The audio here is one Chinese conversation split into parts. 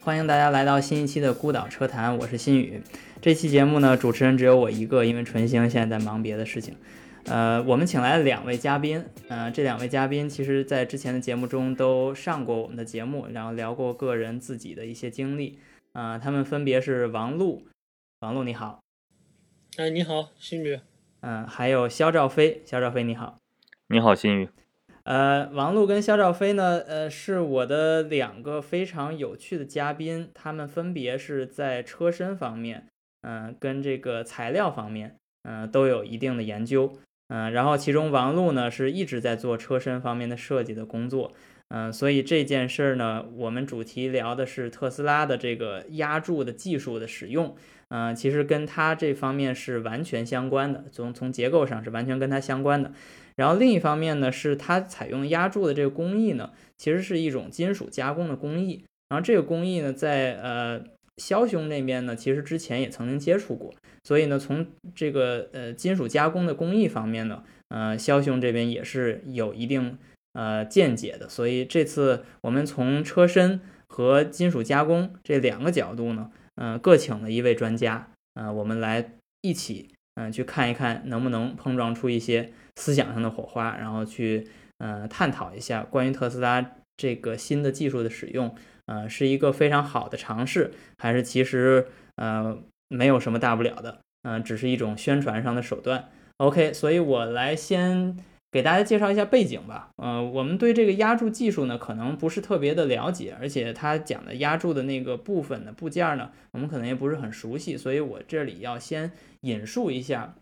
欢迎大家来到新一期的孤岛车谈，我是新宇。这期节目呢，主持人只有我一个，因为纯星现在在忙别的事情。呃，我们请来了两位嘉宾，呃，这两位嘉宾其实在之前的节目中都上过我们的节目，然后聊过个人自己的一些经历。啊，他们分别是王璐，王璐你好。哎，你好，新宇。嗯，还有肖兆飞，肖兆飞你好。你好，新宇。呃，王璐跟肖兆飞呢，呃，是我的两个非常有趣的嘉宾，他们分别是在车身方面，嗯，跟这个材料方面，嗯，都有一定的研究，嗯，然后其中王璐呢是一直在做车身方面的设计的工作，嗯，所以这件事儿呢，我们主题聊的是特斯拉的这个压铸的技术的使用，嗯，其实跟它这方面是完全相关的，从从结构上是完全跟它相关的。然后另一方面呢，是它采用压铸的这个工艺呢，其实是一种金属加工的工艺。然后这个工艺呢，在呃肖兄那边呢，其实之前也曾经接触过。所以呢，从这个呃金属加工的工艺方面呢，呃肖兄这边也是有一定呃见解的。所以这次我们从车身和金属加工这两个角度呢，嗯，各请了一位专家，呃，我们来一起嗯去看一看能不能碰撞出一些。思想上的火花，然后去呃探讨一下关于特斯拉这个新的技术的使用，呃，是一个非常好的尝试，还是其实呃没有什么大不了的，嗯，只是一种宣传上的手段。OK，所以我来先给大家介绍一下背景吧。呃，我们对这个压铸技术呢，可能不是特别的了解，而且它讲的压铸的那个部分的部件呢，我们可能也不是很熟悉，所以我这里要先引述一下。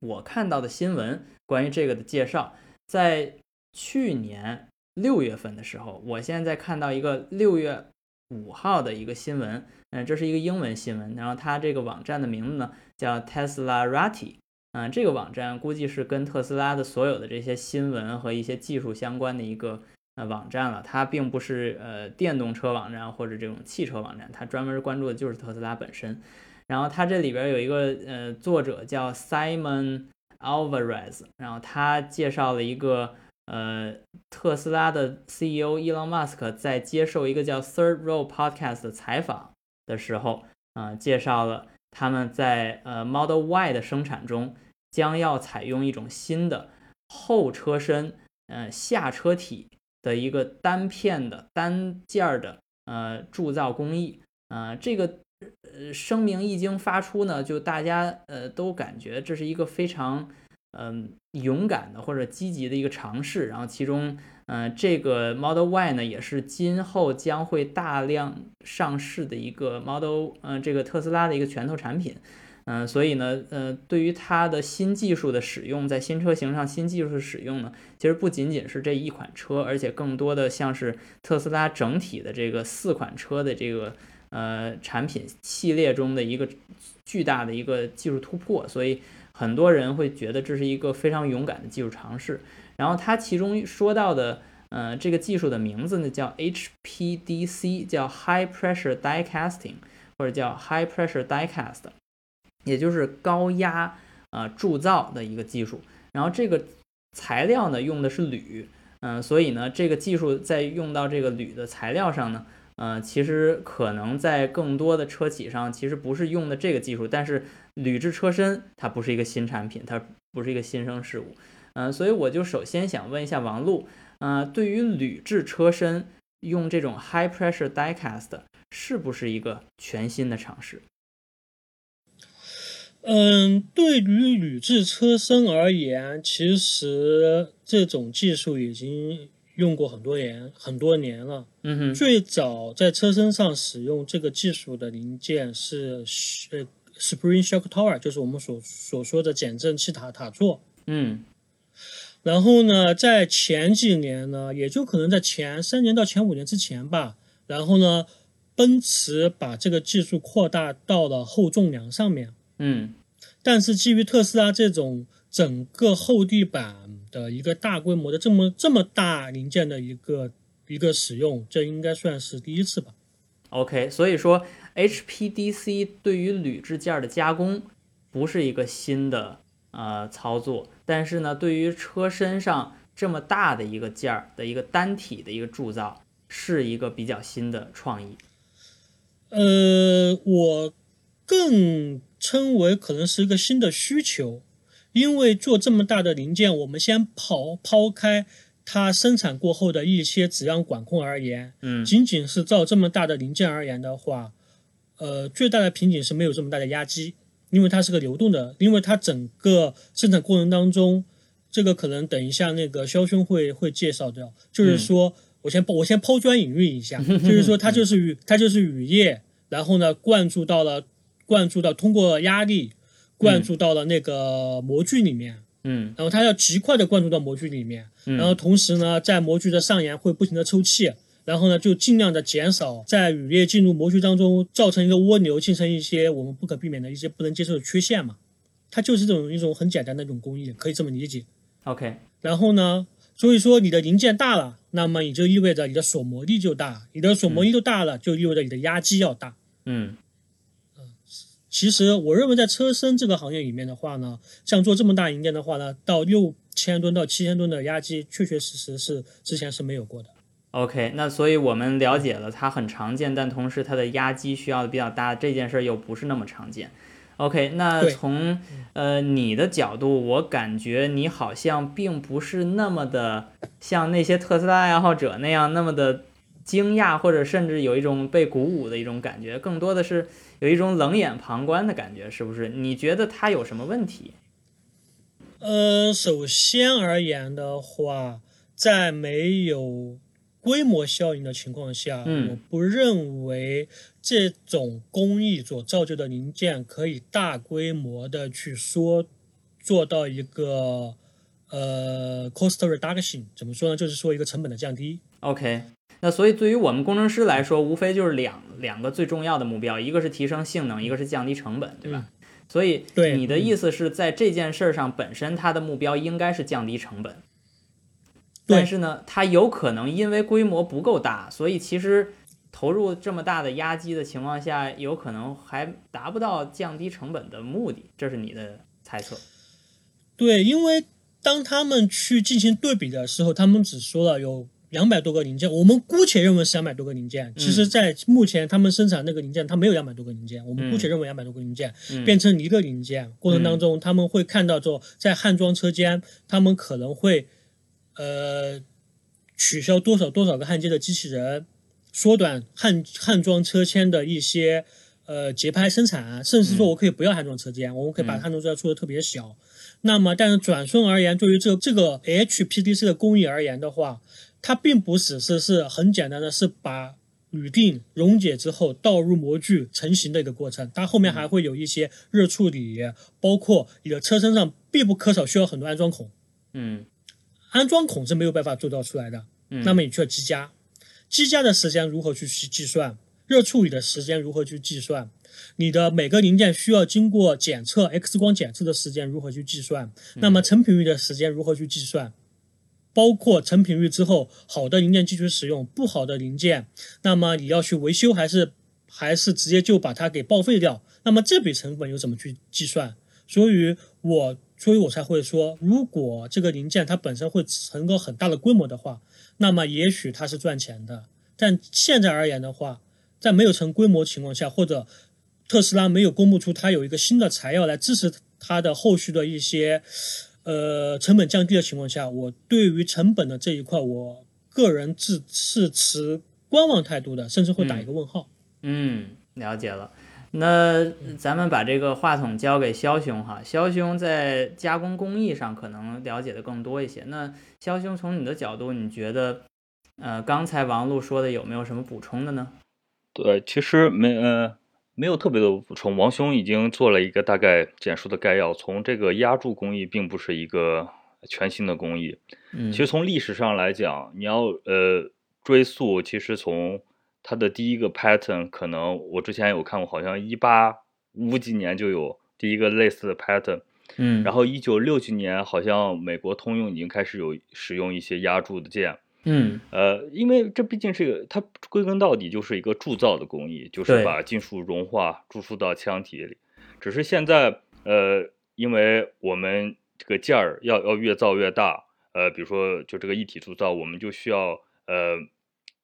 我看到的新闻关于这个的介绍，在去年六月份的时候，我现在看到一个六月五号的一个新闻，嗯，这是一个英文新闻，然后它这个网站的名字呢叫 Teslarati，嗯，这个网站估计是跟特斯拉的所有的这些新闻和一些技术相关的一个呃网站了，它并不是呃电动车网站或者这种汽车网站，它专门关注的就是特斯拉本身。然后它这里边有一个呃作者叫 Simon Alvarez，然后他介绍了一个呃特斯拉的 CEO Elon Musk 在接受一个叫 Third Row Podcast 的采访的时候，啊介绍了他们在呃 Model Y 的生产中将要采用一种新的后车身呃下车体的一个单片的单件的呃铸造工艺，呃这个。呃，声明一经发出呢，就大家呃都感觉这是一个非常嗯勇敢的或者积极的一个尝试。然后其中，嗯，这个 Model Y 呢，也是今后将会大量上市的一个 Model，嗯，这个特斯拉的一个拳头产品。嗯，所以呢，呃，对于它的新技术的使用，在新车型上新技术的使用呢，其实不仅仅是这一款车，而且更多的像是特斯拉整体的这个四款车的这个。呃，产品系列中的一个巨大的一个技术突破，所以很多人会觉得这是一个非常勇敢的技术尝试。然后它其中说到的，呃，这个技术的名字呢叫 HPDC，叫 High Pressure Die Casting，或者叫 High Pressure Die Cast，也就是高压呃铸造的一个技术。然后这个材料呢用的是铝，嗯，所以呢这个技术在用到这个铝的材料上呢。呃，其实可能在更多的车企上，其实不是用的这个技术，但是铝制车身它不是一个新产品，它不是一个新生事物。嗯，所以我就首先想问一下王璐，呃，对于铝制车身用这种 high pressure die cast 是不是一个全新的尝试？嗯，对于铝制车身而言，其实这种技术已经。用过很多年，很多年了。嗯哼，最早在车身上使用这个技术的零件是呃，Spring Shock Tower，就是我们所所说的减震器塔塔座。嗯，然后呢，在前几年呢，也就可能在前三年到前五年之前吧。然后呢，奔驰把这个技术扩大到了后纵梁上面。嗯，但是基于特斯拉这种整个后地板。的一个大规模的这么这么大零件的一个一个使用，这应该算是第一次吧。OK，所以说 HPDC 对于铝制件的加工不是一个新的呃操作，但是呢，对于车身上这么大的一个件儿的一个单体的一个铸造，是一个比较新的创意。呃，我更称为可能是一个新的需求，因为做这么大的零件，我们先抛抛开它生产过后的一些质量管控而言，嗯。仅仅是造这么大的零件而言的话，呃，最大的瓶颈是没有这么大的压机，因为它是个流动的，因为它整个生产过程当中，这个可能等一下那个肖兄会会介绍掉，就是说、我先我先抛砖引玉一下，就是说它就是雨它就是雨液，然后呢灌注到了灌注到通过压力灌注到了那个模具里面，嗯。然后它要极快的灌注到模具里面，嗯。然后同时呢，在模具的上沿会不停的抽气，然后呢，就尽量的减少在雨液进入模具当中造成一个涡流，形成一些我们不可避免的一些不能接受的缺陷嘛。它就是这种一种很简单的一种工艺，可以这么理解。，OK，然后呢，所以说你的零件大了，那么也就意味着你的锁模力就大，你的锁模力就大了，就意味着你的压机要大。嗯其实我认为在车身这个行业里面的话呢，像做这么大零件的话呢，到六千吨到七千吨的压机，确确实实是之前是没有过的。OK，那所以我们了解了它很常见，但同时它的压机需要的比较大，这件事儿又不是那么常见。OK，那从呃你的角度，我感觉你好像并不是那么的像那些特斯拉爱好者那样那么的惊讶，或者甚至有一种被鼓舞的一种感觉，更多的是有一种冷眼旁观的感觉，是不是？你觉得它有什么问题？呃，首先而言的话，在没有规模效应的情况下，嗯我不认为这种工艺所造就的零件可以大规模的去说做到一个呃 cost reduction。怎么说呢？就是说一个成本的降低。OK，那所以对于我们工程师来说，无非就是两两个最重要的目标，一个是提升性能，一个是降低成本，对吧？所以对你的意思是在这件事儿上，本身它的目标应该是降低成本，但是呢，它有可能因为规模不够大，所以其实投入这么大的压机的情况下，有可能还达不到降低成本的目的，这是你的猜测。对，因为当他们去进行对比的时候，他们只说了有两百多个零件，我们姑且认为是两百多个零件。其实，在目前他们生产那个零件，它没有两百多个零件，我们姑且认为两百多个零件、嗯。变成一个零件。过程当中，他们会看到之后，在焊装车间，他们可能会呃取消多少多少个焊接的机器人，缩短焊焊装车间的一些。呃，节拍生产，甚至说我可以不要焊装车间，我们可以把嗯。焊装车间做的特别小，那么，但是转瞬而言，对于这这个 HPDC 的工艺而言的话，它并不只是是很简单的是把铝锭溶解之后倒入模具成型的一个过程，它后面还会有一些热处理，包括你的车身上必不可少需要很多安装孔，嗯安装孔是没有办法做到出来的。嗯，那么你需要机加，机加的时间如何去去计算？热处理的时间如何去计算？你的每个零件需要经过检测 X 光检测的时间如何去计算？那么成品率的时间如何去计算？包括成品率之后，好的零件继续使用，不好的零件，那么你要去维修还是还是直接就把它给报废掉？那么这笔成本又怎么去计算？所以我所以我才会说，如果这个零件它本身会成个很大的规模的话，那么也许它是赚钱的。但现在而言的话，在没有成规模情况下，或者特斯拉没有公布出它有一个新的材料来支持它的后续的一些呃成本降低的情况下，我对于成本的这一块，我个人是是持观望态度的，甚至会打一个问号。嗯，了解了。那咱们把这个话筒交给肖兄哈，肖兄在加工工艺上可能了解的更多一些。那肖兄从你的角度，你觉得，呃，刚才王璐说的有没有什么补充的呢？对，其实没呃没有特别的补充，王兄已经做了一个大概简述的概要。从这个压铸工艺并不是一个全新的工艺，嗯，其实从历史上来讲，你要呃追溯，其实从它的第一个 pattern，可能我之前有看过，好像一八五几年就有第一个类似的 pattern，嗯，然后一九六几年好像美国通用已经开始有使用一些压铸的件。嗯呃，因为这毕竟是一个，它归根到底就是一个铸造的工艺，就是把金属融化注入到腔体里。只是现在，呃，因为我们这个件儿要要越造越大，呃，比如说就这个一体铸造，我们就需要呃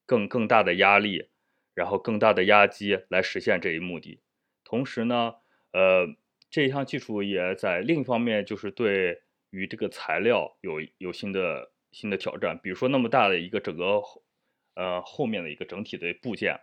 更更大的压力，然后更大的压机来实现这一目的。同时呢，呃，这一项技术也在另一方面就是对于这个材料有有新的新的挑战，比如说那么大的一个整个呃后面的一个整体的部件。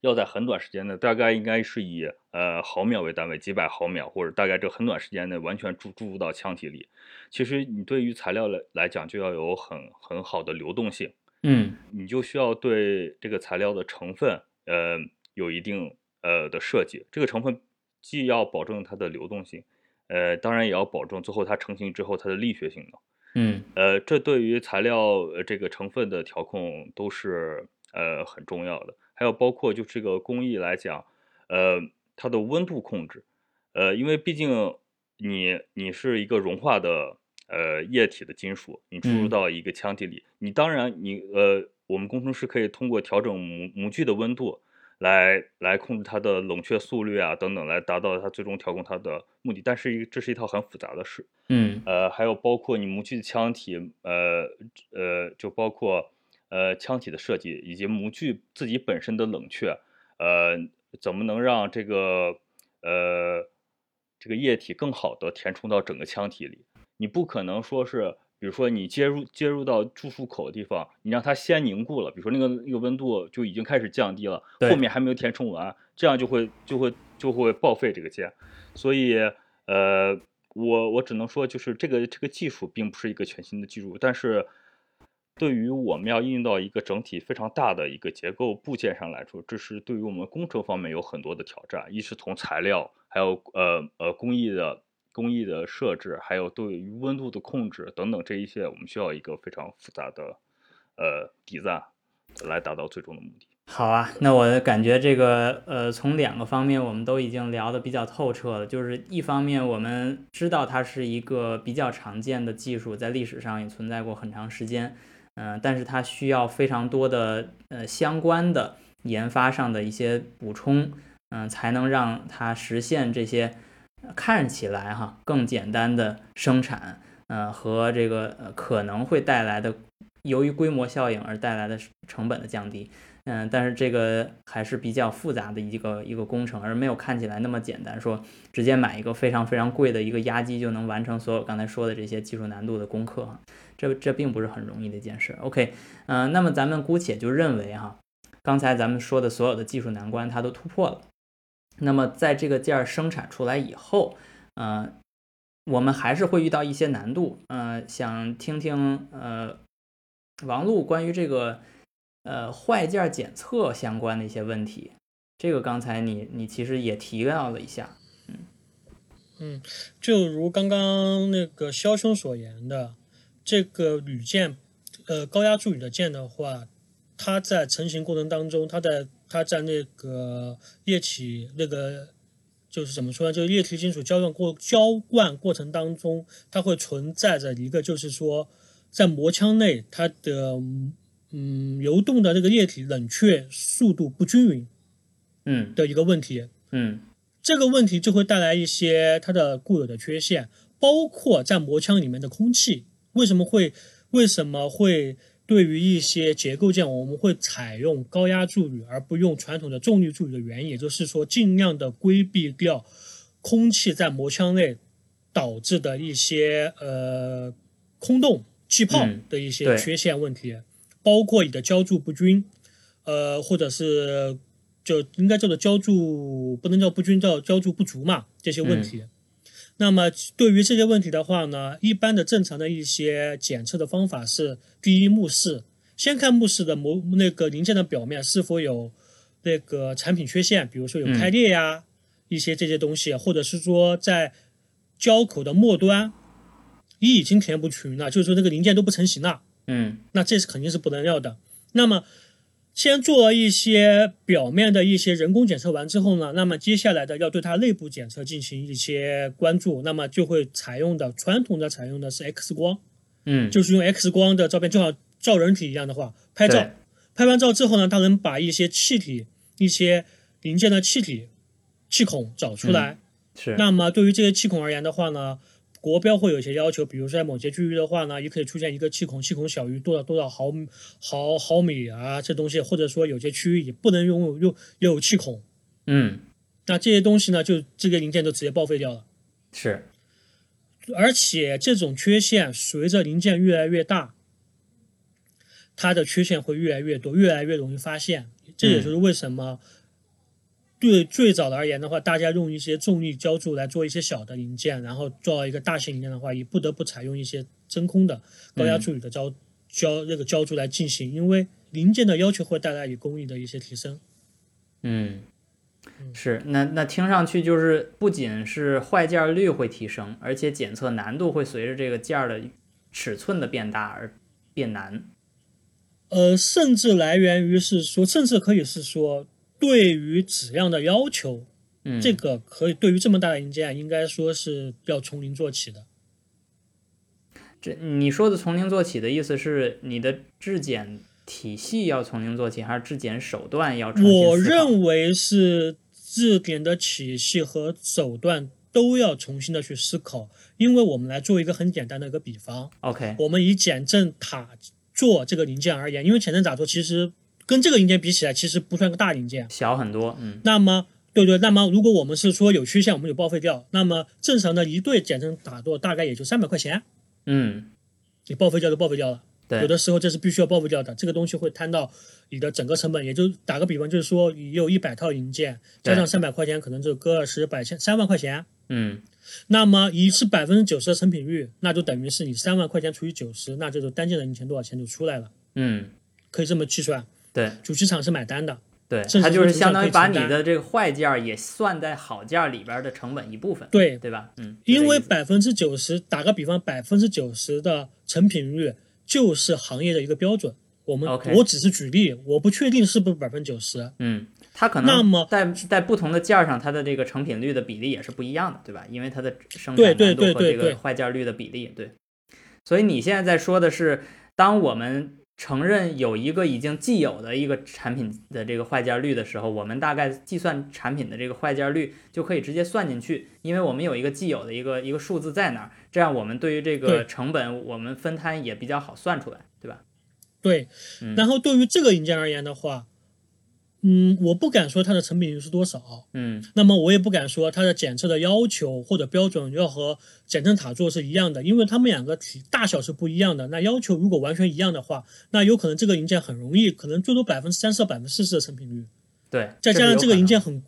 要在很短时间内，大概应该是以呃毫秒为单位，几百毫秒，或者大概这很短时间内完全注注入到腔体里。其实你对于材料来来讲，就要有很很好的流动性。嗯，你就需要对这个材料的成分，呃，有一定呃的设计。这个成分既要保证它的流动性，呃，当然也要保证最后它成型之后它的力学性能。嗯，呃，这对于材料这个成分的调控都是呃很重要的。还有包括就这个工艺来讲，呃，它的温度控制，呃，因为毕竟你你是一个融化的呃液体的金属，你注入到一个腔体里，你当然你呃，我们工程师可以通过调整模模具的温度来来控制它的冷却速率啊等等，来达到它最终调控它的目的。但是一这是一套很复杂的事，嗯，呃，还有包括你模具的腔体，呃呃，就包括。呃，腔体的设计以及模具自己本身的冷却，呃，怎么能让这个呃这个液体更好的填充到整个腔体里？你不可能说是，比如说你接入接入到注入口的地方，你让它先凝固了，比如说那个那个温度就已经开始降低了，后面还没有填充完，这样就会就会就会报废这个件。所以，呃，我我只能说，就是这个这个技术并不是一个全新的技术，但是。对于我们要应用到一个整体非常大的一个结构部件上来说，这是对于我们工程方面有很多的挑战。一是从材料，还有呃呃工艺的工艺的设置，还有对于温度的控制等等这一些，我们需要一个非常复杂的呃底赞来达到最终的目的。好啊，那我感觉这个呃从两个方面我们都已经聊得比较透彻了。就是一方面我们知道它是一个比较常见的技术，在历史上也存在过很长时间。嗯，但是它需要非常多的呃相关的研发上的一些补充，嗯，才能让它实现这些看起来哈更简单的生产，呃和这个呃可能会带来的由于规模效应而带来的成本的降低，嗯，但是这个还是比较复杂的一个一个工程，而没有看起来那么简单，说直接买一个非常非常贵的一个压机就能完成所有刚才说的这些技术难度的功课哈。这这并不是很容易的一件事。OK，嗯，那么咱们姑且就认为哈，刚才咱们说的所有的技术难关它都突破了。那么在这个件儿生产出来以后，呃，我们还是会遇到一些难度。呃，想听听呃王璐关于这个呃坏件检测相关的一些问题。这个刚才你你其实也提到了一下。嗯嗯，就如刚刚那个肖兄所言的。这个铝件，呃，高压铸铝的件的话，它在成型过程当中，它在它在那个液体那个就是怎么说呢？就是液体金属浇灌过浇灌过程当中，它会存在着一个就是说，在膜腔内它的嗯流动的这个液体冷却速度不均匀，嗯的一个问题，嗯，这个问题就会带来一些它的固有的缺陷，包括在膜腔里面的空气。为什么会为什么会对于一些结构件，我们会采用高压铸铝而不用传统的重力铸铝的原因，也就是说，尽量的规避掉空气在磨腔内导致的一些呃空洞、气泡的一些缺陷问题，包括你的浇筑不均，呃，或者是就应该叫做浇筑不能叫不均，叫浇筑不足嘛，这些问题。那么对于这些问题的话呢，一般的正常的一些检测的方法是：第一，目视，先看目视的模那个零件的表面是否有那个产品缺陷，比如说有开裂呀，一些这些东西，或者是说在胶口的末端一已经填不均了，就是说那个零件都不成型了，嗯，那这是肯定是不能要的。那么先做了一些表面的一些人工检测完之后呢，那么接下来的要对它内部检测进行一些关注，那么就会采用的传统的采用的是 X 光，嗯，就是用 X 光的照片，就好照人体一样的话，拍照，拍完照之后呢，它能把一些气体、一些零件的气体气孔找出来，是，那么对于这些气孔而言的话呢，国标会有一些要求，比如说在某些区域的话呢，也可以出现一个气孔，气孔小于多少多少毫毫毫米啊，这东西，或者说有些区域也不能拥有拥有气孔。嗯，那这些东西呢，就这个零件就直接报废掉了。是，而且这种缺陷随着零件越来越大，它的缺陷会越来越多，越来越容易发现。这也就是为什么对最早的而言的话，大家用一些重力浇筑来做一些小的零件，然后做一个大型零件的话，也不得不采用一些真空的高压处理的浇浇这个浇筑来进行，因为零件的要求会带来与工艺的一些提升。嗯，是，那那听上去就是不仅是坏件率会提升，而且检测难度会随着这个件儿的尺寸的变大而变难。呃，甚至来源于是说，甚至可以是说，对于质量的要求，嗯，这个可以对于这么大的零件，应该说是要从零做起的。这你说的从零做起的意思是你的质检体系要从零做起，还是质检手段要重新我认为是质检的体系和手段都要重新的去思考，因为我们来做一个很简单的一个比方，OK，我们以减震塔做这个零件而言，因为减震塔座其实跟这个零件比起来，其实不算个大零件。小很多，嗯那么，对对，那么如果我们是说有缺陷，我们就报废掉。那么正常的一对减震打座大概也就三百块钱，嗯，你报废掉就报废掉了。对有，的时候这是必须要报废掉的，这个东西会摊到你的整个成本。也就打个比方，就是说你有一百套零件，加上三百块钱，可能就个二十百千三万块钱。嗯那么一是百分之九十的成品率，那就等于是你三万块钱除以九十，那就是单件的零钱多少钱就出来了，嗯，可以这么计算。对主机厂是买单的。对，它就是相当于把你的这个坏件儿也算在好件儿里边儿的成本一部分，对，对吧？嗯，因为百分之九十，打个比方，百分之九十的成品率就是行业的一个标准。我们我只是举例，我不确定是不是百分之九十。嗯，它可能那么能在在不同的件儿上，它的这个成品率的比例也是不一样的，对吧？因为它的生产对难度和这个坏件率的比例，对。所以你现在在说的是，当我们承认有一个已经既有的一个产品的这个坏件率的时候，我们大概计算产品的这个坏件率就可以直接算进去，因为我们有一个既有的一个一个数字在那儿，这样我们对于这个成本我们分摊也比较好算出来，对吧？对，嗯然后对于这个硬件而言的话，嗯，我不敢说它的成品率是多少，嗯那么我也不敢说它的检测的要求或者标准要和减震塔座是一样的，因为它们两个体大小是不一样的。那要求如果完全一样的话，那有可能这个零件很容易，可能最多百分之三十到百分之四十的成品率。对，再加上这个零件很，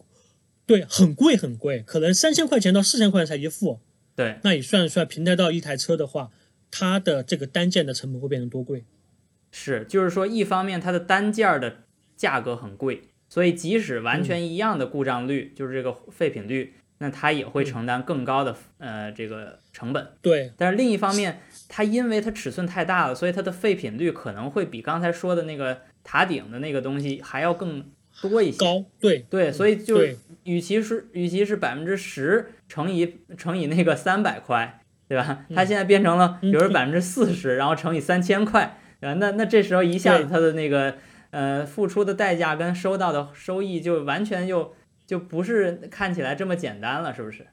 对，很贵很贵，可能三千块钱到四千块钱才一副。对，那你算一算，平台到一台车的话，它的这个单件的成本会变成多贵？是，就是说，一方面它的单件儿的价格很贵，所以即使完全一样的故障率，就是这个废品率，那它也会承担更高的呃这个成本。对但是另一方面，它因为它尺寸太大了，所以它的废品率可能会比刚才说的那个塔顶的那个东西还要更多一些。高，对对，所以就对与其是与其是百分之十乘以乘以那个三百块，对吧？它现在变成了比如百分之四十，然后乘以三千块，对吧？那那这时候一下子它的那个呃付出的代价跟收到的收益就完全又就不是看起来这么简单了，是不是？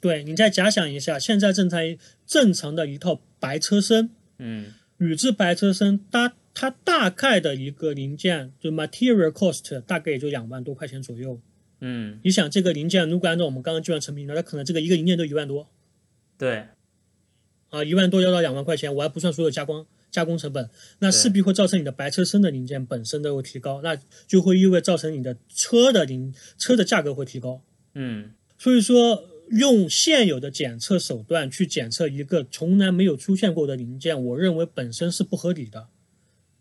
对，你再假想一下，现在正常正常的一套白车身，嗯铝制白车身，它它大概的一个零件就 material cost 大概也就两万多块钱左右。嗯，你想这个零件，如果按照我们刚刚计算成品率，那可能这个一个零件都一万多对，啊，一万多要到两万块钱，我还不算所有加工加工成本，那势必会造成你的白车身的零件本身都会提高，那就会意味造成你的车的零车的价格会提高。嗯所以说，用现有的检测手段去检测一个从来没有出现过的零件，我认为本身是不合理的。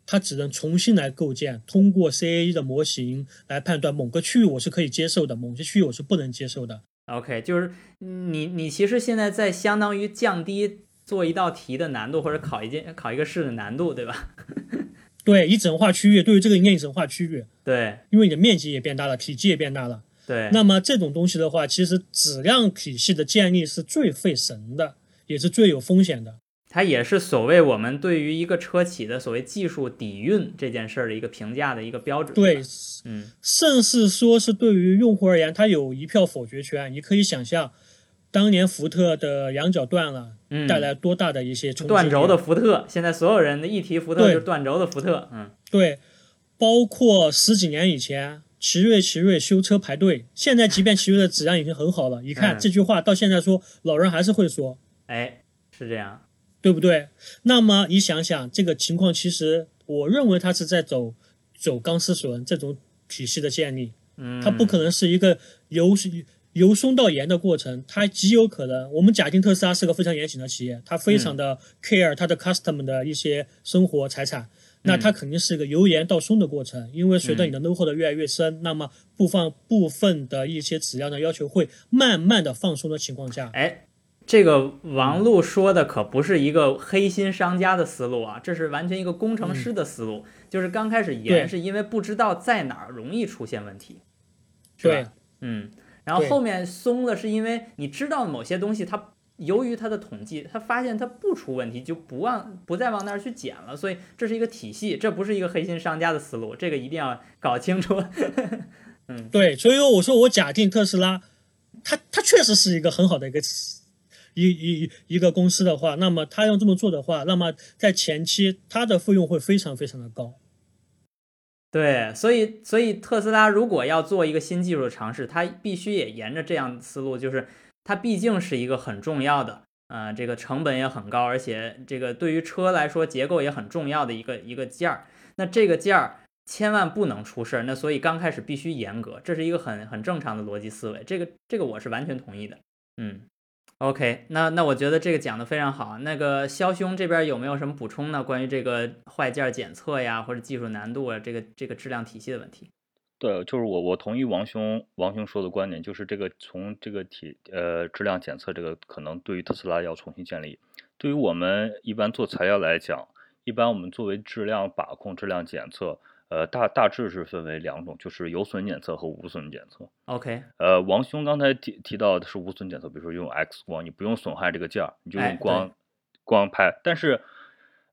它只能重新来构建，通过 CAE 的模型来判断某个区域我是可以接受的，某些区域我是不能接受的。，OK，就是你你其实现在在相当于降低做一道题的难度，或者考一件考一个试的难度，对吧？对，一整化区域，对于这个应该一整化区域，对因为你的面积也变大了，体积也变大了。对，那么这种东西的话，其实质量体系的建立是最费神的，也是最有风险的。它也是所谓我们对于一个车企的所谓技术底蕴这件事儿的一个评价的一个标准。对，，嗯甚至说是对于用户而言，他有一票否决权。你可以想象，当年福特的羊角断了，嗯，带来多大的一些冲击？断轴的福特，现在所有人的一提福特就是断轴的福特，嗯，对，包括十几年以前，奇瑞奇瑞修车排队，现在即便奇瑞的质量已经很好了，一看嗯。这句话到现在说，老人还是会说，哎，是这样，对不对？那么你想想，这个情况其实我认为它是在走走钢丝绳这种体系的建立，嗯，它不可能是一个由由松到严的过程，它极有可能。我们假定特斯拉是个非常严谨的企业，它非常的 care 它的 customer 的一些生活财产，那它肯定是一个由严到松的过程。因为随着你的 know how 的越来越深，那么部分部分的一些质量的要求会慢慢的放松的情况下，哎，这个王璐说的可不是一个黑心商家的思路啊，这是完全一个工程师的思路。就是刚开始严是因为不知道在哪儿容易出现问题，是对吧？嗯，然后后面松了是因为你知道某些东西它。由于它的统计，他发现它不出问题，就不往不再往那儿去减了，所以这是一个体系，这不是一个黑心商家的思路，这个一定要搞清楚。嗯对，所以我说我假定特斯拉，它它确实是一个很好的一个一一一个公司的话，那么它要这么做的话，那么在前期它的费用会非常非常的高。对，所以所以特斯拉如果要做一个新技术的尝试，它必须也沿着这样的思路，就是它毕竟是一个很重要的，呃，这个成本也很高，而且这个对于车来说结构也很重要的一个一个件儿。那这个件儿千万不能出事儿，那所以刚开始必须严格，这是一个很很正常的逻辑思维，这个这个我是完全同意的。嗯，OK，那那我觉得这个讲的非常好。那个肖兄这边有没有什么补充呢？关于这个坏件检测呀，或者技术难度啊，这个这个质量体系的问题？对，就是我我同意王兄王兄说的观点，就是这个从这个体呃质量检测这个可能对于特斯拉要重新建立。对于我们一般做材料来讲，一般我们作为质量把控、质量检测，呃大大致是分为两种，就是有损检测和无损检测。OK，呃，王兄刚才提提到的是无损检测，比如说用 X 光，你不用损害这个件儿，你就哎用光、光拍。但是，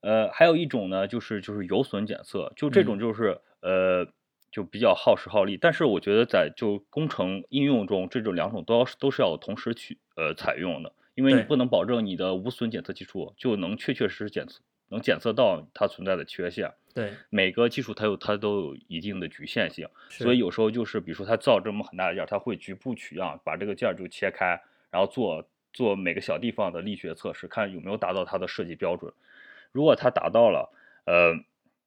呃，还有一种呢，就是就是有损检测，就这嗯种就是、呃就比较耗时耗力。但是我觉得在就工程应用中，这种两种都要都是要同时去呃采用的，因为你不能保证你的无损检测技术就能确确实实检测能检测到它存在的缺陷。对，每个技术它有它都有一定的局限性。所以有时候就是，比如说它造这么很大的件儿，它会局部取样，把这个件儿就切开，然后做做每个小地方的力学测试，看有没有达到它的设计标准。如果它达到了，呃，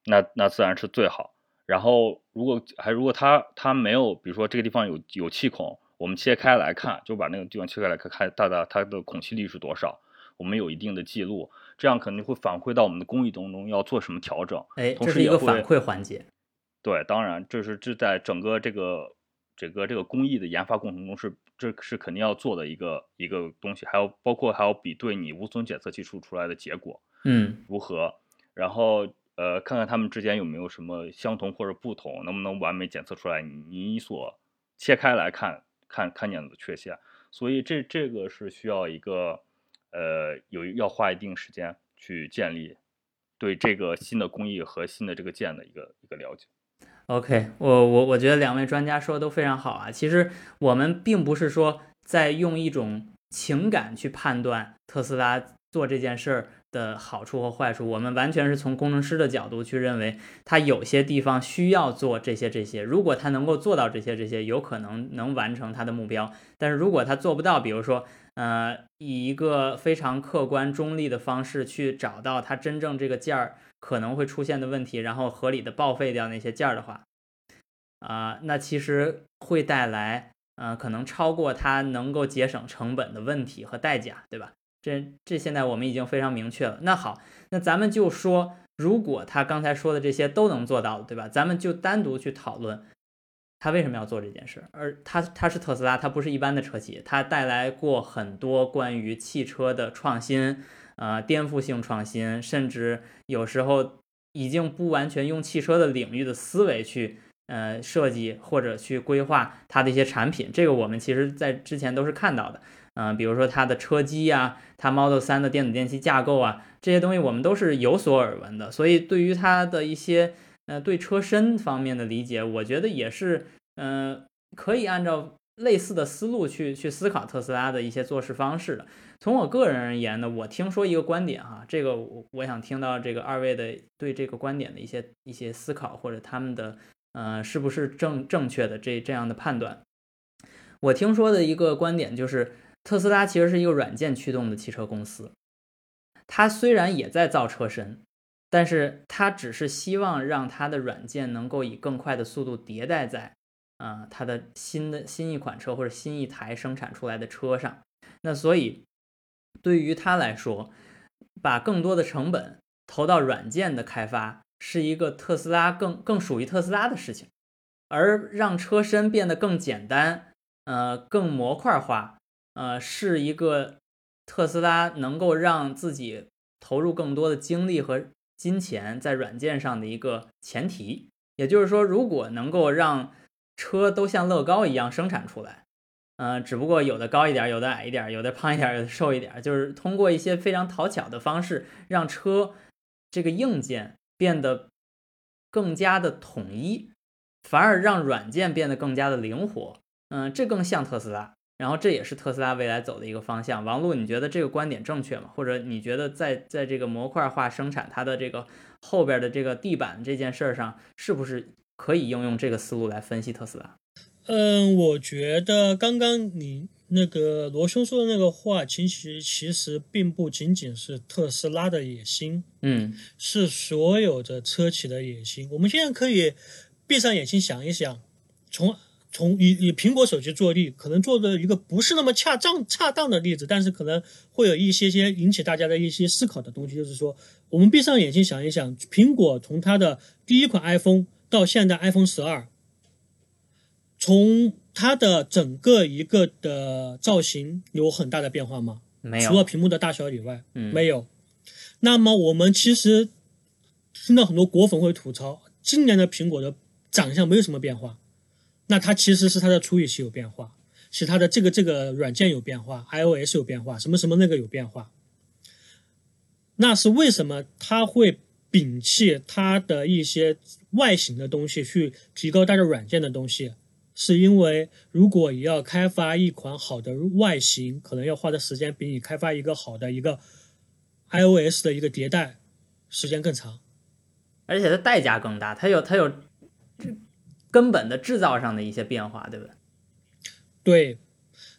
那那自然是最好。然后如果还如果它它没有，比如说这个地方有有气孔，我们切开来看，就把那个地方切开来看，看大大它的孔隙率是多少，我们有一定的记录，这样肯定会反馈到我们的工艺当中要做什么调整。哎，同这是一个反馈环节。对，当然，这是这在整个这个整个这个工艺的研发过程中是这是肯定要做的一个一个东西，还有包括还要比对你无损检测技术出来的结果嗯，如何，然后呃看看他们之间有没有什么相同或者不同，能不能完美检测出来你你所切开来看看看见的缺陷，所以这这个是需要一个呃有要花一定时间去建立对这个新的工艺和新的这个件的一个一个了解。OK，我我我觉得两位专家说的都非常好啊。其实我们并不是说在用一种情感去判断特斯拉做这件事儿的好处和坏处，我们完全是从工程师的角度去认为，它有些地方需要做这些这些。如果它能够做到这些这些，有可能能完成它的目标。但是如果它做不到，比如说，呃，以一个非常客观中立的方式去找到它真正这个件儿可能会出现的问题，然后合理的报废掉那些件儿的话，啊、那其实会带来呃可能超过它能够节省成本的问题和代价，对吧？这这现在我们已经非常明确了。那好，那咱们就说，如果他刚才说的这些都能做到，对吧？咱们就单独去讨论他为什么要做这件事。而他他是特斯拉，他不是一般的车企，他带来过很多关于汽车的创新，呃，颠覆性创新，甚至有时候已经不完全用汽车的领域的思维去呃设计或者去规划它的一些产品。这个我们其实在之前都是看到的。嗯、比如说它的车机呀、它 Model 3的电子电器架构啊，这些东西我们都是有所耳闻的。所以对于它的一些呃对车身方面的理解，我觉得也是呃可以按照类似的思路去去思考特斯拉的一些做事方式的。从我个人而言呢，我听说一个观点哈，这个我我想听到这个二位的对这个观点的一些一些思考或者他们的呃是不是正正确的这这样的判断。我听说的一个观点就是，特斯拉其实是一个软件驱动的汽车公司，它虽然也在造车身，但是他只是希望让他的软件能够以更快的速度迭代在啊他的新的新一款车或者新一台生产出来的车上。那所以。对于他来说，把更多的成本投到软件的开发，是一个特斯拉更更属于特斯拉的事情，而让车身变得更简单，呃，更模块化，呃，是一个特斯拉能够让自己投入更多的精力和金钱在软件上的一个前提。也就是说，如果能够让车都像乐高一样生产出来。呃，只不过有的高一点，有的矮一点，有的胖一点，有的瘦一点，就是通过一些非常讨巧的方式，让车这个硬件变得更加的统一，反而让软件变得更加的灵活。嗯，这更像特斯拉，然后这也是特斯拉未来走的一个方向。王璐，你觉得这个观点正确吗？或者你觉得在在这个模块化生产它的这个后边的这个地板这件事儿上，是不是可以应用这个思路来分析特斯拉？嗯，我觉得刚刚你那个罗兄说的那个话，其实其实并不仅仅是特斯拉的野心，嗯，是所有的车企的野心。我们现在可以闭上眼睛想一想，从从以以苹果手机做例，可能做的一个不是那么恰当恰当的例子，但是可能会有一些些引起大家的一些思考的东西，就是说，我们闭上眼睛想一想，苹果从它的第一款 iPhone 到现在 iPhone 十二。从它的整个一个的造型有很大的变化吗？没有，除了屏幕的大小以外，嗯，没有。那么我们其实听到很多果粉会吐槽，今年的苹果的长相没有什么变化。那它其实是它的处理器有变化，是它的这个这个软件有变化，iOS 有变化，什么什么那个有变化。那是为什么它会摒弃它的一些外形的东西，去提高它的软件的东西？是因为，如果你要开发一款好的外形，可能要花的时间比你开发一个好的一个 iOS 的一个迭代时间更长，而且它代价更大，它有它有根本的制造上的一些变化，对不对？对。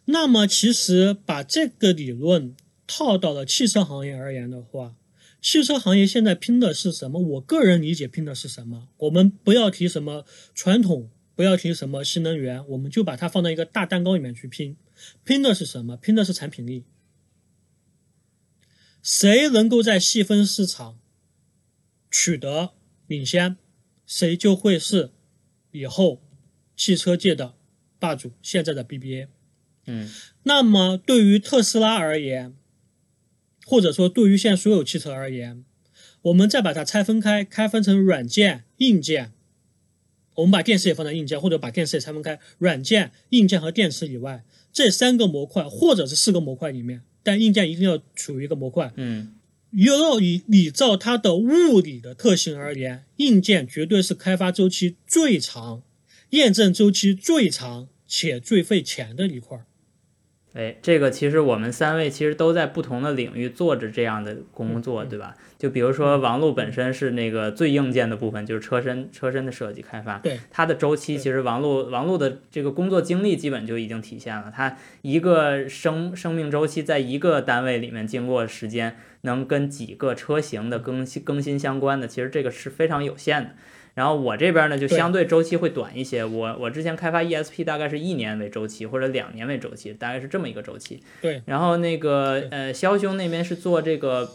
那么，其实把这个理论套到了汽车行业而言的话，汽车行业现在拼的是什么？我个人理解拼的是什么？我们不要提什么传统。不要提什么新能源，我们就把它放到一个大蛋糕里面去拼，拼的是什么？拼的是产品力。谁能够在细分市场取得领先，谁就会是以后汽车界的霸主。现在的 BBA，嗯，那么对于特斯拉而言，或者说对于现在所有汽车而言，我们再把它拆分开，开分成软件、硬件。我们把电池也放在硬件，或者把电池也拆分开，软件、硬件和电池以外，这三个模块或者是四个模块里面，但硬件一定要处于一个模块。嗯，要以你照它的物理的特性而言，硬件绝对是开发周期最长、验证周期最长且最费钱的一块儿。哎，这个其实我们三位其实都在不同的领域做着这样的工作，对吧？就比如说王璐本身是那个最硬件的部分，就是车身车身的设计开发，对它的周期，其实王璐王璐的这个工作经历基本就已经体现了，它一个生生命周期在一个单位里面经过时间，能跟几个车型的更新更新相关的，其实这个是非常有限的。然后我这边呢，就相对周期会短一些。我我之前开发 ESP 大概是一年为周期，或者两年为周期，大概是这么一个周期。对。然后那个呃，肖兄那边是做这个，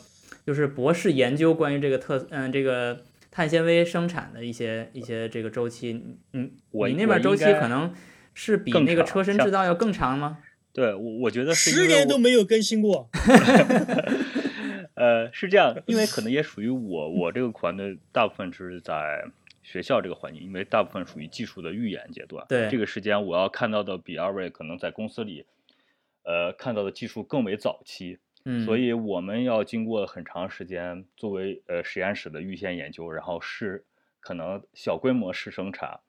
就是博士研究关于这个特嗯这个碳纤维生产的一些一些这个周期。嗯，你那边周期可能是比那个车身制造要更长吗？对，我我觉得十年都没有更新过。呃，是这样，因为可能也属于我 我这个团队大部分是在。学校这个环境，因为大部分属于技术的预研阶段，对这个时间，我要看到的比二位可能在公司里，呃，看到的技术更为早期，嗯，所以我们要经过很长时间作为呃实验室的预先研究，然后试可能小规模试生产，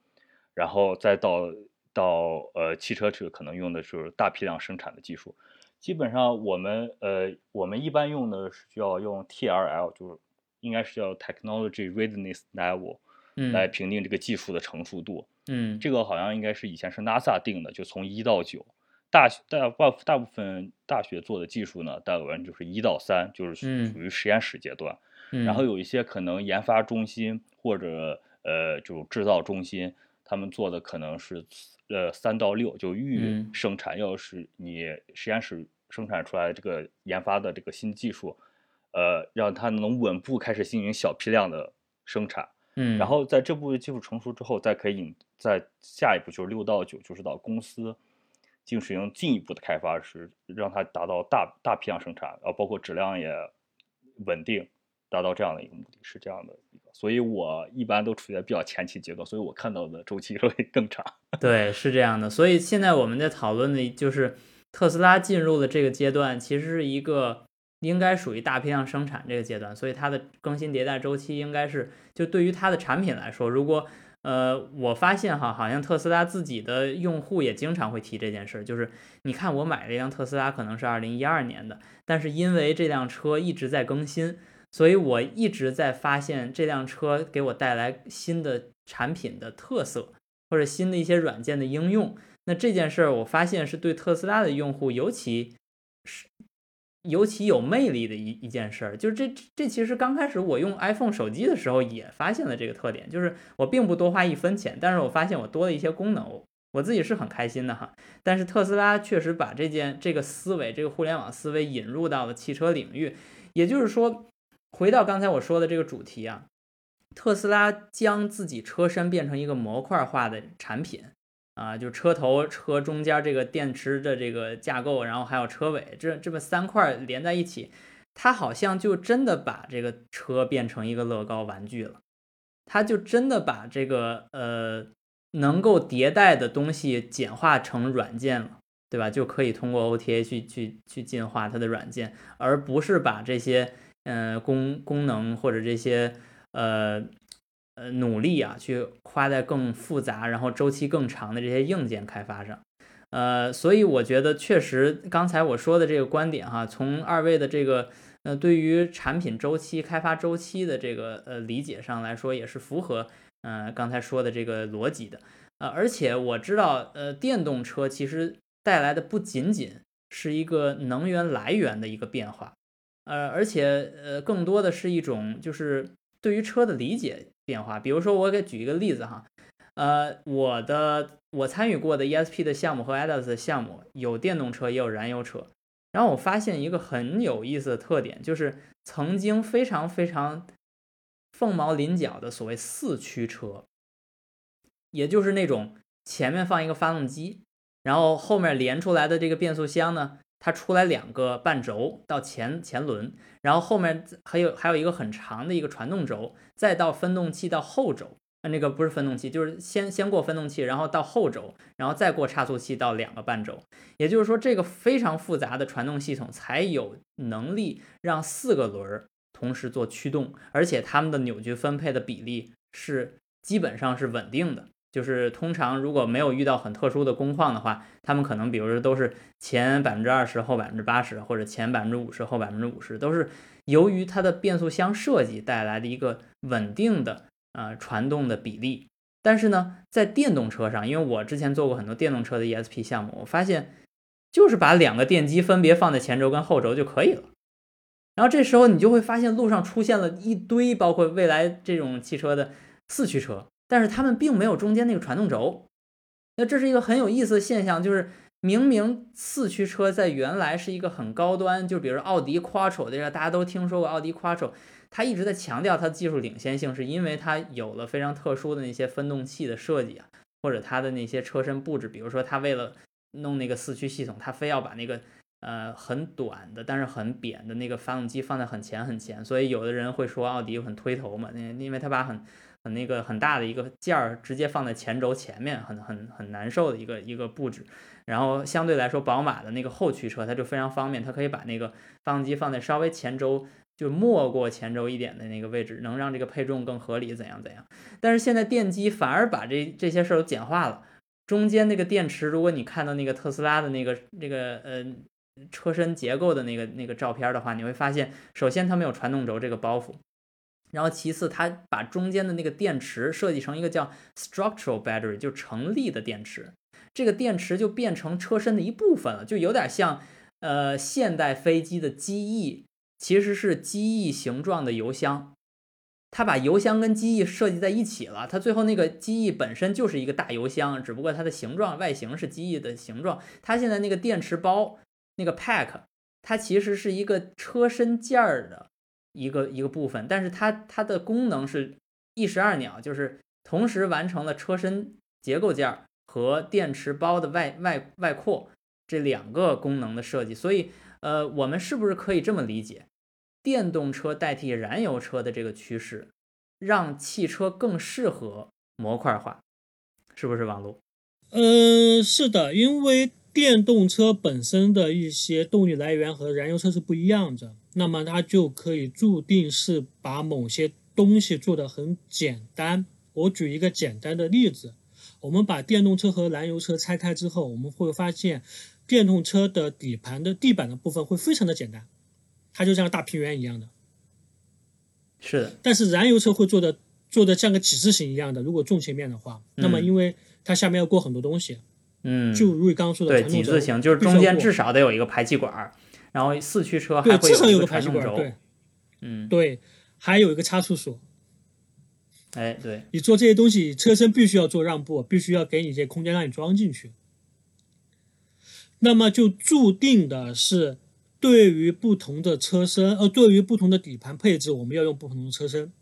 然后再到到呃汽车这可能用的就是大批量生产的技术。基本上我们呃我们一般用的是需要用 TRL，就是应该是叫 Technology Readiness Level，嗯来评定这个技术的成熟度。嗯这个好像应该是以前是 NASA 定的，就从一到九。大学大大大部分大学做的技术呢，大概就是一到三，就是属于实验室阶段。嗯，然后有一些可能研发中心或者呃就制造中心，他们做的可能是呃三到六，就预嗯生产。要是你实验室生产出来这个研发的这个新技术，呃，让它能稳步开始进行小批量的生产。嗯，然后在这部分技术成熟之后，再可以引在下一步就是六到九，就是到公司进行进一步的开发时，让它达到大大批量生产，然后包括质量也稳定，达到这样的一个目的，是这样的一个。所以我一般都处在比较前期阶段，所以我看到的周期 会更长。对，是这样的。所以现在我们在讨论的就是特斯拉进入的这个阶段，其实是一个应该属于大批量生产这个阶段，所以它的更新迭代周期应该是，就对于它的产品来说，如果呃，我发现哈，好像特斯拉自己的用户也经常会提这件事儿，就是你看我买了一辆特斯拉，可能是二零一二年的，但是因为这辆车一直在更新，所以我一直在发现这辆车给我带来新的产品的特色。或者新的一些软件的应用，那这件事儿我发现是对特斯拉的用户尤其是尤其有魅力的一一件事儿。就是这这其实刚开始我用 iPhone 手机的时候也发现了这个特点，就是我并不多花一分钱，但是我发现我多了一些功能，我我自己是很开心的哈。但是特斯拉确实把这件这个思维，这个互联网思维引入到了汽车领域，也就是说，回到刚才我说的这个主题啊。特斯拉将自己车身变成一个模块化的产品，啊，就车头、车中间这个电池的这个架构，然后还有车尾，这这么三块连在一起，它好像就真的把这个车变成一个乐高玩具了，它就真的把这个呃能够迭代的东西简化成软件了，对吧？就可以通过 OTA 去去去进化它的软件，而不是把这些呃功功能或者这些。呃呃，努力啊，去花在更复杂，然后周期更长的这些硬件开发上。呃，所以我觉得确实刚才我说的这个观点哈，从二位的这个呃对于产品周期、开发周期的这个呃理解上来说，也是符合呃刚才说的这个逻辑的。呃，而且我知道，呃，电动车其实带来的不仅仅是一个能源来源的一个变化，呃，而且呃更多的是一种就是。对于车的理解变化，比如说我给举一个例子哈，呃，我的我参与过的 ESP 的项目和 ADAS 的项目有电动车也有燃油车，然后我发现一个很有意思的特点，就是曾经非常非常凤毛麟角的所谓四驱车，也就是那种前面放一个发动机，然后后面连出来的这个变速箱呢。它出来两个半轴到前前轮，然后后面还有还有一个很长的一个传动轴，再到分动器到后轴，那个不是分动器，就是先先过分动器，然后到后轴，然后再过差速器到两个半轴。也就是说，这个非常复杂的传动系统才有能力让四个轮儿同时做驱动，而且它们的扭矩分配的比例是基本上是稳定的。就是通常如果没有遇到很特殊的工况的话，他们可能比如说都是前百分之二十后百分之八十，或者前百分之五十后百分之五十，都是由于它的变速箱设计带来的一个稳定的呃传动的比例。但是呢，在电动车上，因为我之前做过很多电动车的 ESP 项目，我发现就是把两个电机分别放在前轴跟后轴就可以了。然后这时候你就会发现路上出现了一堆包括未来这种汽车的四驱车。但是他们并没有中间那个传动轴，那这是一个很有意思的现象，就是明明四驱车在原来是一个很高端，就比如奥迪 Quattro 这个大家都听说过奥迪 Quattro，它一直在强调它技术领先性，是因为它有了非常特殊的那些分动器的设计啊，或者它的那些车身布置，比如说它为了弄那个四驱系统，它非要把那个呃很短的但是很扁的那个发动机放在很前很前，所以有的人会说奥迪很推头嘛，那因为它把很很那个很大的一个件儿直接放在前轴前面，很很很难受的一个一个布置。然后相对来说，宝马的那个后驱车它就非常方便，它可以把那个发动机放在稍微前轴就没过前轴一点的那个位置，能让这个配重更合理，怎样怎样。但是现在电机反而把这这些事儿都简化了，中间那个电池，如果你看到那个特斯拉的那个那个呃车身结构的那个那个照片的话，你会发现，首先它没有传动轴这个包袱，然后其次它把中间的那个电池设计成一个叫 structural battery，就成立的电池，这个电池就变成车身的一部分了，就有点像呃现代飞机的机翼，其实是机翼形状的油箱。它把油箱跟机翼设计在一起了，它最后那个机翼本身就是一个大油箱，只不过它的形状外形是机翼的形状。它现在那个电池包那个 pack，它其实是一个车身件儿的一个一个部分，但是它它的功能是一石二鸟，就是同时完成了车身结构件和电池包的外外外扩这两个功能的设计。所以，呃，我们是不是可以这么理解？电动车代替燃油车的这个趋势，让汽车更适合模块化，是不是王璐？嗯，是的，因为电动车本身的一些动力来源和燃油车是不一样的，那么它就可以注定是把某些东西做得很简单。我举一个简单的例子，我们把电动车和燃油车拆开之后，我们会发现电动车的底盘的地板的部分会非常的简单。它就像大平原一样的，是的。但是燃油车会做的做的像个几字形一样的，如果纵切面的话，那么因为它下面要过很多东西，嗯，就如你刚刚说的，对，几字形就是中间至少得有一个排气管，然后四驱车还会有一个排气管，对，嗯，对，还有一个差速锁，哎，对，你做这些东西，车身必须要做让步，必须要给你一些空间让你装进去，那么就注定的是。对于不同的车身，呃，对于不同的底盘配置，我们要用不同的车身。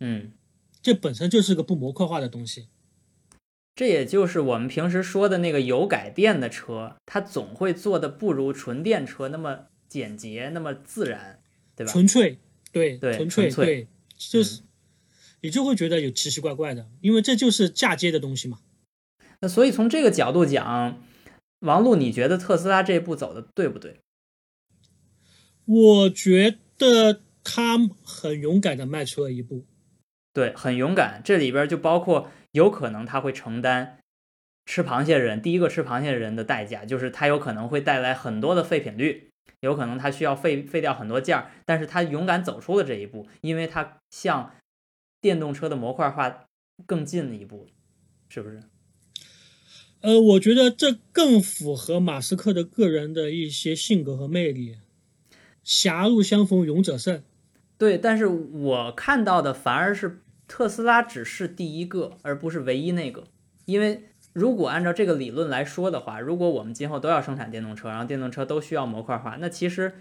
嗯，这本身就是个不模块化的东西。这也就是我们平时说的那个油改电的车，它总会做的不如纯电车那么简洁，那么自然，对吧？纯粹，对对，纯粹，对，就是你就会觉得有奇奇怪怪的，因为这就是嫁接的东西嘛。那所以从这个角度讲，王璐，你觉得特斯拉这一步走的对不对？我觉得他很勇敢的迈出了一步，对，很勇敢。这里边就包括有可能他会承担吃螃蟹人第一个吃螃蟹人的代价，就是他有可能会带来很多的废品率，有可能他需要废废掉很多件儿。但是他勇敢走出了这一步，因为他向电动车的模块化更近了一步，是不是？呃，我觉得这更符合马斯克的个人的一些性格和魅力。狭路相逢勇者胜，对，但是我看到的反而是特斯拉只是第一个，而不是唯一那个。因为如果按照这个理论来说的话，如果我们今后都要生产电动车，然后电动车都需要模块化，那其实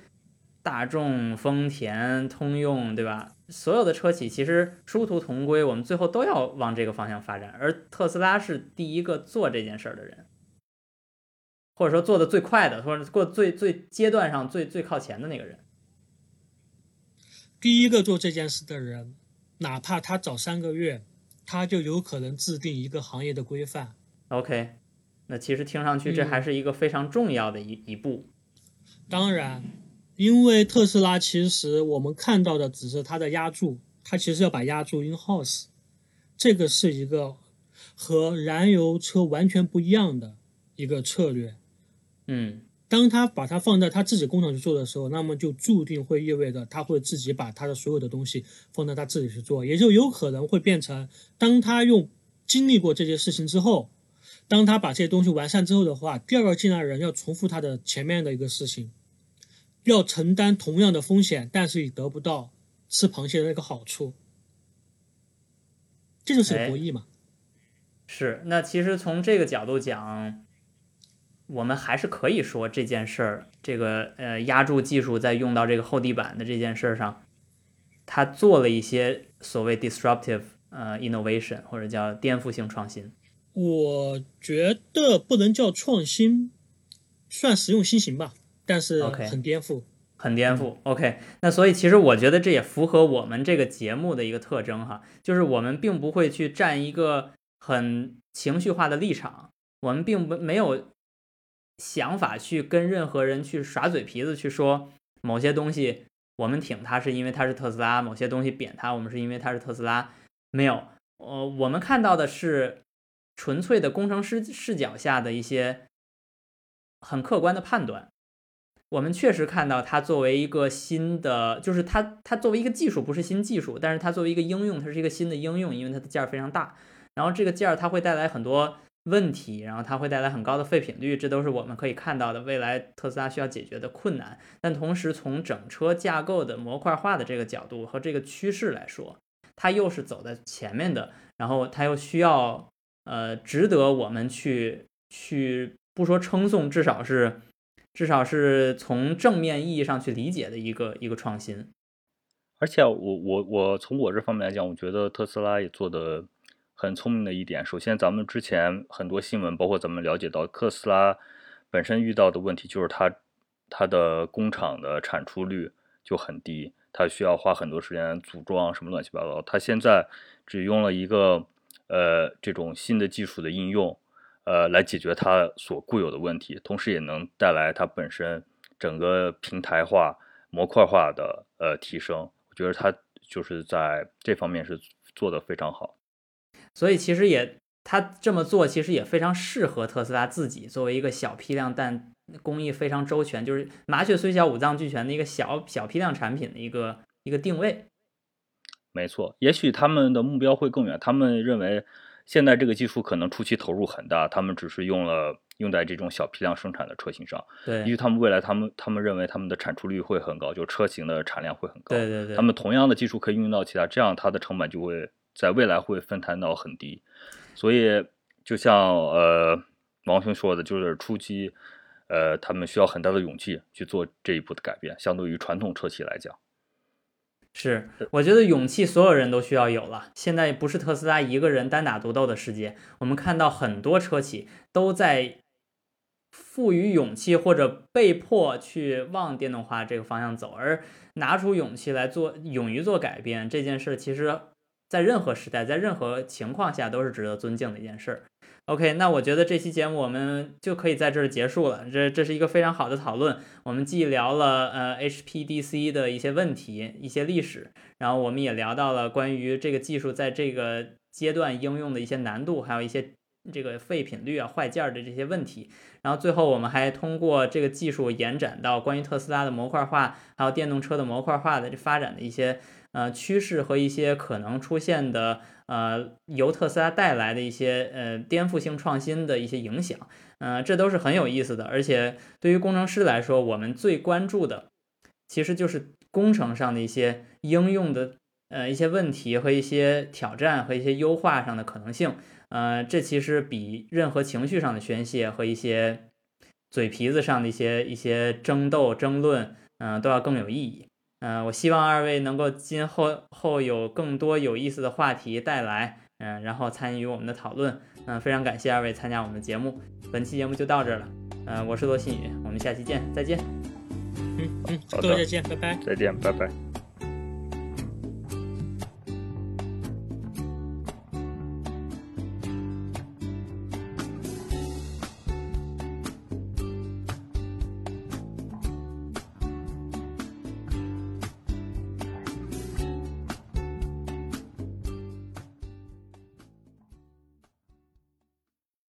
大众、丰田、通用，对吧？所有的车企其实殊途同归，我们最后都要往这个方向发展。而特斯拉是第一个做这件事儿的人。或者说做的最快的，或者过最最阶段上最最靠前的那个人，第一个做这件事的人，哪怕他早三个月，他就有可能制定一个行业的规范。OK，那其实听上去这还是一个非常重要的一一步。当然，因为特斯拉其实我们看到的只是它的压铸，它其实要把压铸 in house，这个是一个和燃油车完全不一样的一个策略。嗯，当他把它放在他自己工厂去做的时候，那么就注定会意味着他会自己把他的所有的东西放在他自己去做，也就有可能会变成，当他用经历过这些事情之后，当他把这些东西完善之后的话，第二个进来的人要重复他的前面的一个事情，要承担同样的风险，但是你得不到吃螃蟹的那个好处，这就是博弈嘛。是，那其实从这个角度讲。我们还是可以说这件事儿，这个呃压铸技术在用到这个厚地板的这件事儿上，它做了一些所谓 disruptive 呃 innovation 或者叫颠覆性创新。我觉得不能叫创新，算实用新型吧，但是很颠覆，很颠覆。OK，那所以其实我觉得这也符合我们这个节目的一个特征哈，就是我们并不会去站一个很情绪化的立场，我们并不没有。想法去跟任何人去耍嘴皮子，去说某些东西我们挺它是因为它是特斯拉，某些东西贬它我们是因为它是特斯拉，没有，呃，我们看到的是纯粹的工程师视角下的一些很客观的判断。我们确实看到它作为一个新的，就是它它作为一个技术不是新技术，但是它作为一个应用，它是一个新的应用，因为它的件儿非常大。然后这个件儿它会带来很多问题，然后它会带来很高的废品率，这都是我们可以看到的未来特斯拉需要解决的困难。但同时从整车架构的模块化的这个角度和这个趋势来说，它又是走在前面的，然后它又需要呃值得我们去去不说称颂，至少是。至少是从正面意义上去理解的一个一个创新，而且我我我从我这方面来讲，我觉得特斯拉也做的很聪明的一点。首先，咱们之前很多新闻，包括咱们了解到特斯拉本身遇到的问题，就是它它的工厂的产出率就很低，它需要花很多时间组装什么乱七八糟。它现在只用了一个呃这种新的技术的应用。呃，来解决它所固有的问题，同时也能带来它本身整个平台化、模块化的呃提升。我觉得它就是在这方面是做的非常好。所以其实也，他这么做其实也非常适合特斯拉自己作为一个小批量但工艺非常周全，就是麻雀虽小五脏俱全的一个小小批量产品的一个一个定位。没错，也许他们的目标会更远，他们认为。现在这个技术可能初期投入很大，他们只是用了用在这种小批量生产的车型上。对，因为他们未来他们他们认为他们的产出率会很高，就车型的产量会很高。对对对。他们同样的技术可以运用到其他，这样它的成本就会在未来会分摊到很低。所以就像呃王兄说的，就是初期呃他们需要很大的勇气去做这一步的改变，相对于传统车企来讲。是，我觉得勇气所有人都需要有了。现在不是特斯拉一个人单打独斗的世界，我们看到很多车企都在赋予勇气或者被迫去往电动化这个方向走，而拿出勇气来做，勇于做改变这件事，其实在任何时代，在任何情况下都是值得尊敬的一件事。OK，那我觉得这期节目我们就可以在这儿结束了。这这是一个非常好的讨论。我们既聊了呃 HPDC 的一些问题、一些历史，然后我们也聊到了关于这个技术在这个阶段应用的一些难度，还有一些这个废品率啊、坏件儿的这些问题。然后最后我们还通过这个技术延展到关于特斯拉的模块化，还有电动车的模块化的这发展的一些呃趋势和一些可能出现的。呃，由特斯拉带来的一些呃颠覆性创新的一些影响，呃，这都是很有意思的。而且对于工程师来说，我们最关注的其实就是工程上的一些应用的呃一些问题和一些挑战和一些优化上的可能性。呃，这其实比任何情绪上的宣泄和一些嘴皮子上的一些一些争斗争论，嗯，都要更有意义。嗯，我希望二位能够今后后有更多有意思的话题带来，嗯，然后参与我们的讨论。嗯，非常感谢二位参加我们的节目，本期节目就到这了。嗯，我是罗新宇，我们下期见，再见。嗯嗯，各位再见，拜拜。再见，拜拜。